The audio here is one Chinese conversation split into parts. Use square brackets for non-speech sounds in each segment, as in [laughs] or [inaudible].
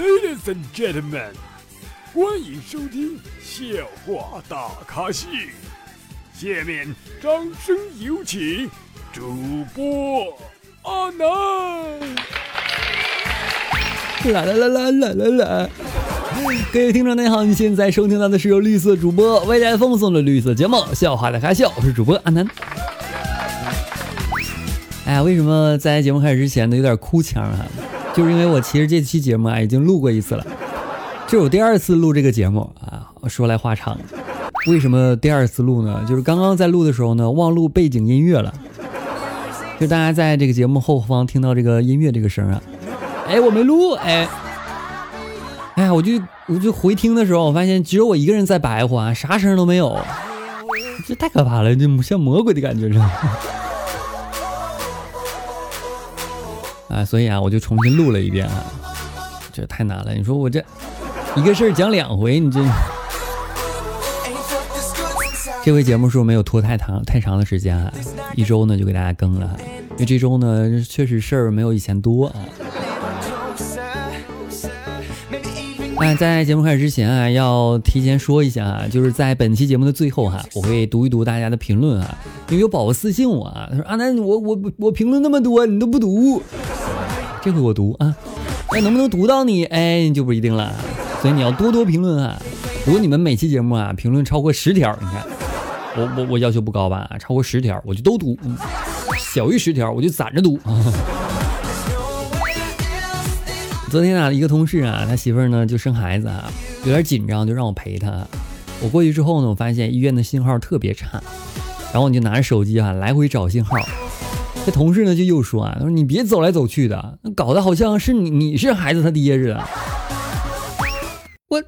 Ladies and gentlemen，欢迎收听笑话大咖秀。下面掌声有请主播阿南。啦啦啦啦啦啦啦！各位听众，大家好，你现在收听到的是由绿色主播未来风送的绿色节目《笑话大咖秀》，我是主播阿南。哎呀，为什么在节目开始之前呢有点哭腔啊？就是因为我其实这期节目啊已经录过一次了，这是我第二次录这个节目啊。说来话长，为什么第二次录呢？就是刚刚在录的时候呢忘录背景音乐了，就大家在这个节目后方听到这个音乐这个声啊，哎我没录哎，哎呀我就我就回听的时候，我发现只有我一个人在白话，啊，啥声都没有，这太可怕了，这像魔鬼的感觉是吧？啊，所以啊，我就重新录了一遍啊，这太难了。你说我这一个事儿讲两回，你这这回节目是不是没有拖太长太长的时间啊，一周呢就给大家更了，因为这周呢确实事儿没有以前多啊。哎，在节目开始之前啊，要提前说一下啊，就是在本期节目的最后哈，我会读一读大家的评论啊，因为有宝宝私信我啊，他说阿南，我我我评论那么多，你都不读。这回我读啊，哎，能不能读到你？哎，就不一定了。所以你要多多评论啊。如果你们每期节目啊评论超过十条，你看，我我我要求不高吧？超过十条我就都读，小于十条我就攒着读。[laughs] 昨天啊，一个同事啊，他媳妇儿呢就生孩子啊，有点紧张，就让我陪他。我过去之后呢，我发现医院的信号特别差，然后我就拿着手机啊来回找信号。这同事呢就又说啊，他说你别走来走去的，搞得好像是你你是孩子他爹似的。我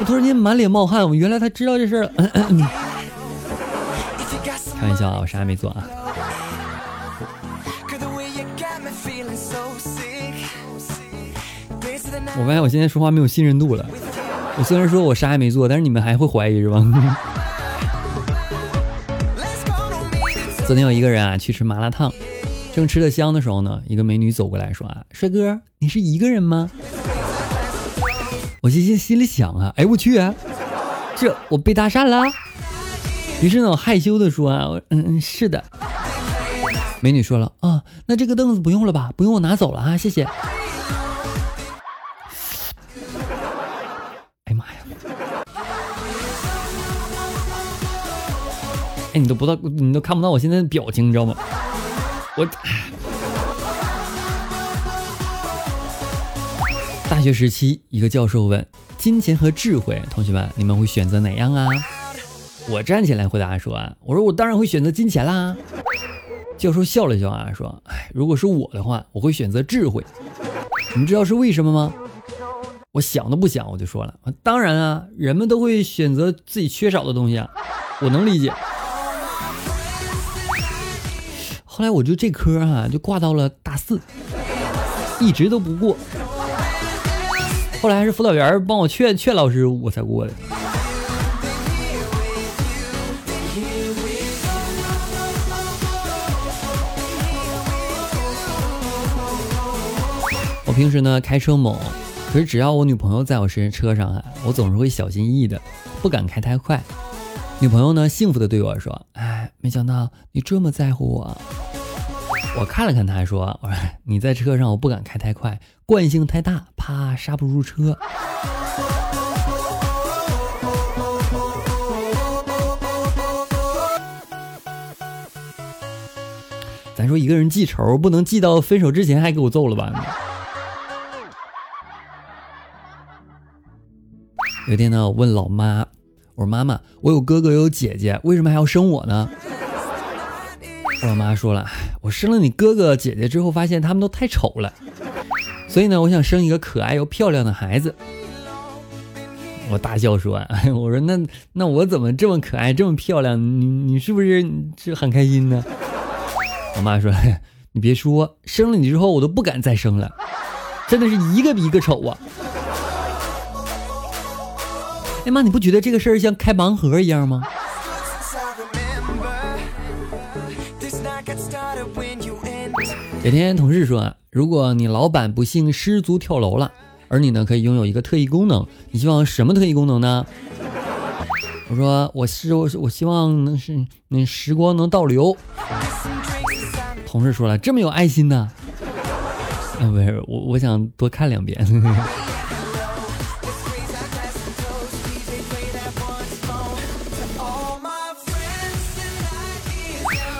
我突然间满脸冒汗，我原来他知道这事儿了。开玩笑啊，我啥也没做啊。我发现我现在说话没有信任度了。我虽然说我啥也没做，但是你们还会怀疑是吧？昨天有一个人啊去吃麻辣烫，正吃的香的时候呢，一个美女走过来说啊：“帅哥，你是一个人吗？”我心心心里想啊，哎我去，这我被搭讪了。于是呢，我害羞的说啊，嗯嗯是的。美女说了啊，那这个凳子不用了吧？不用我拿走了啊，谢谢。你都不知道，你都看不到我现在的表情，你知道吗？我 [sighs] 大学时期，一个教授问：“金钱和智慧，同学们，你们会选择哪样啊？”我站起来回答说：“啊，我说我当然会选择金钱啦。”教授笑了笑啊，说：“哎，如果是我的话，我会选择智慧。你们知道是为什么吗？”我想都不想，我就说了：“当然啊，人们都会选择自己缺少的东西啊，我能理解。”后来我就这科啊，就挂到了大四，一直都不过。后来还是辅导员帮我劝劝老师，我才过的。我平时呢开车猛，可是只要我女朋友在我身车上啊，我总是会小心翼翼的，不敢开太快。女朋友呢幸福的对我说：“哎，没想到你这么在乎我。”我看了看他，说：“我说你在车上，我不敢开太快，惯性太大，怕刹不住车。”咱说一个人记仇，不能记到分手之前还给我揍了吧？有一天呢，我问老妈：“我说妈妈，我有哥哥有姐姐，为什么还要生我呢？”我妈说了，我生了你哥哥姐姐之后，发现他们都太丑了，所以呢，我想生一个可爱又漂亮的孩子。我大笑说：“我说那那我怎么这么可爱这么漂亮？你你是不是是很开心呢？”我妈说：“你别说，生了你之后，我都不敢再生了，真的是一个比一个丑啊！”哎妈，你不觉得这个事儿像开盲盒一样吗？有天同事说，如果你老板不幸失足跳楼了，而你呢可以拥有一个特异功能，你希望什么特异功能呢？我说我是我我希望能是那时光能倒流。同事说了这么有爱心呢？啊不是我我想多看两遍。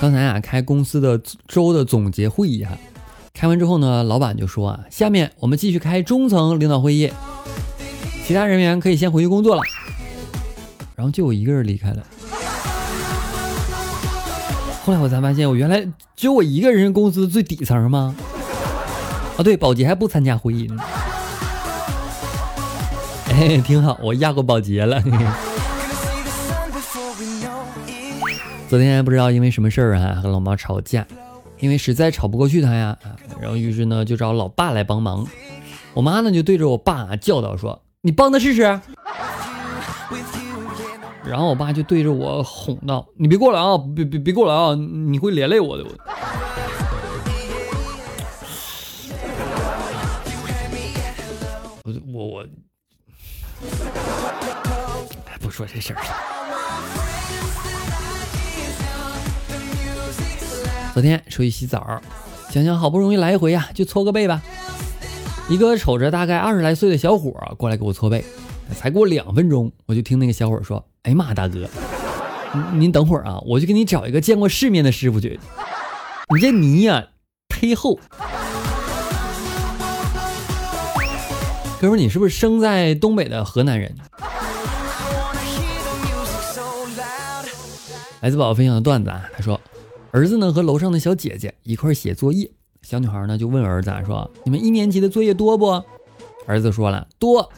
刚才啊开公司的周的总结会议啊，开完之后呢，老板就说啊，下面我们继续开中层领导会议，其他人员可以先回去工作了。然后就我一个人离开了。后来我才发现，我原来只有我一个人公司最底层吗？啊，对，保洁还不参加会议呢。哎，挺好，我压过保洁了。昨天不知道因为什么事儿啊，和老妈吵架，因为实在吵不过去她呀，然后于是呢就找老爸来帮忙。我妈呢就对着我爸教导说：“你帮他试试。”然后我爸就对着我哄道：“你别过来啊，别别别过来啊，你会连累我的。”我我我，不说这事儿了。昨天出去洗澡，想想好不容易来一回呀，就搓个背吧。一个瞅着大概二十来岁的小伙过来给我搓背，才过两分钟，我就听那个小伙说：“哎呀妈，大哥，您等会儿啊，我去给你找一个见过世面的师傅去。你这泥呀忒厚。”哥们，你是不是生在东北的河南人？来自宝宝分享的段子啊，他说。儿子呢和楼上的小姐姐一块写作业，小女孩呢就问儿子说：“你们一年级的作业多不？”儿子说了多，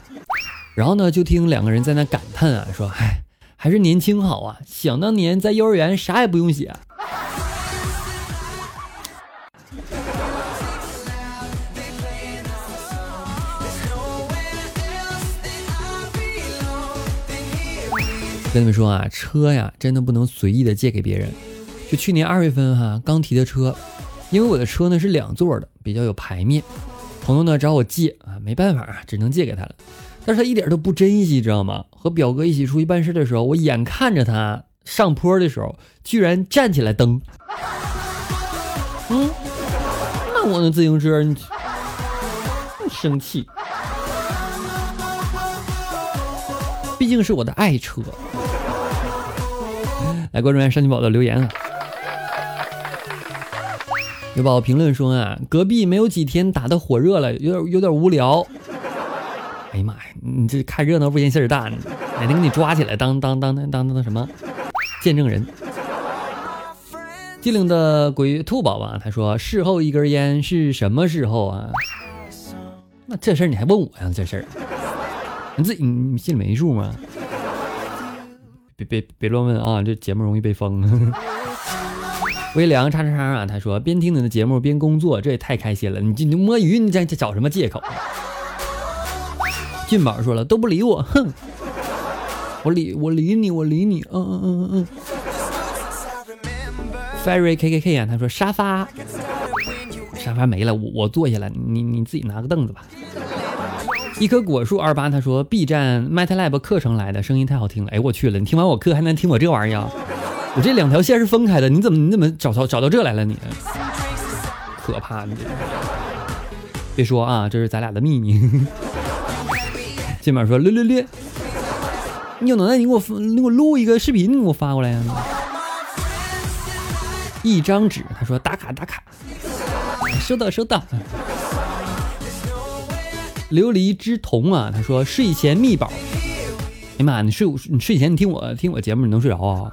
然后呢就听两个人在那感叹啊，说：“哎，还是年轻好啊！想当年在幼儿园啥也不用写。”跟你们说啊，车呀真的不能随意的借给别人。就去年二月份哈，刚提的车，因为我的车呢是两座的，比较有排面。朋友呢找我借啊，没办法啊，只能借给他了。但是他一点都不珍惜，知道吗？和表哥一起出去办事的时候，我眼看着他上坡的时候，居然站起来蹬。嗯，那我那自行车，你生气？毕竟是我的爱车。[laughs] 来关注一下山鸡宝的留言啊。有宝评论说啊，隔壁没有几天打的火热了，有点有点无聊。哎呀妈呀，你这看热闹不嫌事大，哪天给你抓起来当当当当当当什么见证人？机灵的鬼兔宝宝他说，事后一根烟是什么时候啊？那这事儿你还问我呀？这事儿你自己你心里没数吗？别别别乱问啊，这节目容易被封。微凉叉叉叉啊！他说边听你的节目边工作，这也太开心了。你你摸鱼，你在找什么借口？俊宝说了都不理我，哼！我理我理你，我理你，嗯嗯嗯嗯嗯。Fairy K K K 啊，他说沙发沙发没了，我我坐下来，你你自己拿个凳子吧。一棵果树二八他说 B 站 MetaLab 课程来的，声音太好听了。哎我去了，你听完我课还能听我这玩意儿？我这两条线是分开的，你怎么你怎么找到找到这来了？你可怕！你别说啊，这是咱俩的秘密。金马说：略略略，你有能耐你给我你给我录一个视频，你给我发过来呀。一张纸，他说打卡打卡，收到收到。琉璃之瞳啊，他说睡前密宝。哎呀妈，你睡你睡前你听我听我节目，你能睡着啊？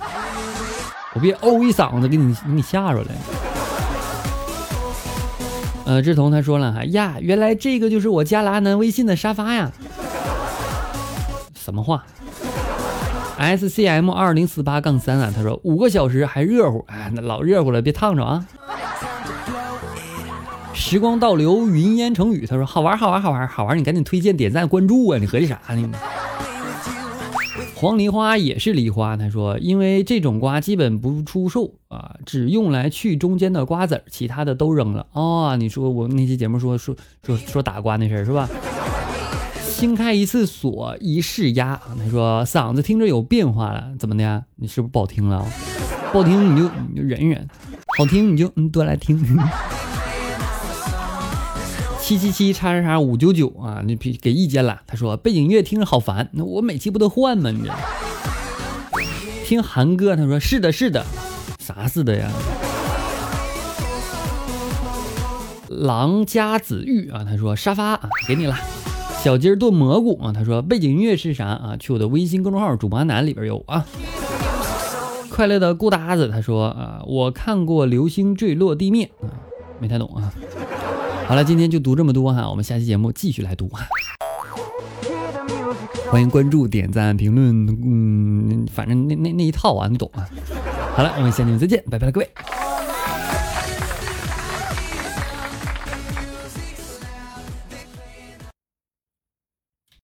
我别哦一嗓子，给你给你吓着了。呃，志同他说了哈呀，原来这个就是我加了阿南微信的沙发呀。什么话？S C M 二零四八杠三啊，他说五个小时还热乎，哎，那老热乎了，别烫着啊。时光倒流，云烟成雨，他说好玩好玩好玩好玩，你赶紧推荐点赞关注啊，你合计啥呢？黄梨花也是梨花，他说，因为这种瓜基本不出售啊，只用来去中间的瓜子儿，其他的都扔了。哦，你说我那期节目说说说 [laughs] 说打瓜那事儿是吧？新开一次锁一试压，他说嗓子听着有变化了，怎么的？你是不是不好听了？不好听你就你就忍忍，好听你就嗯多来听。七七七叉叉叉五九九啊，你给给意见了。他说背景音乐听着好烦，那我每期不得换吗？你这听韩哥，他说是的，是的，啥似的呀？狼家子玉啊，他说沙发啊，给你了。小鸡儿炖蘑菇啊，他说背景音乐是啥啊？去我的微信公众号主播男里边有啊。快乐的顾搭子他说啊，我看过流星坠落地面啊，没太懂啊。好了，今天就读这么多哈，我们下期节目继续来读啊！[laughs] 欢迎关注、点赞、评论，嗯，反正那那那一套啊，你懂啊。好了，我们下期再见，拜拜了各位。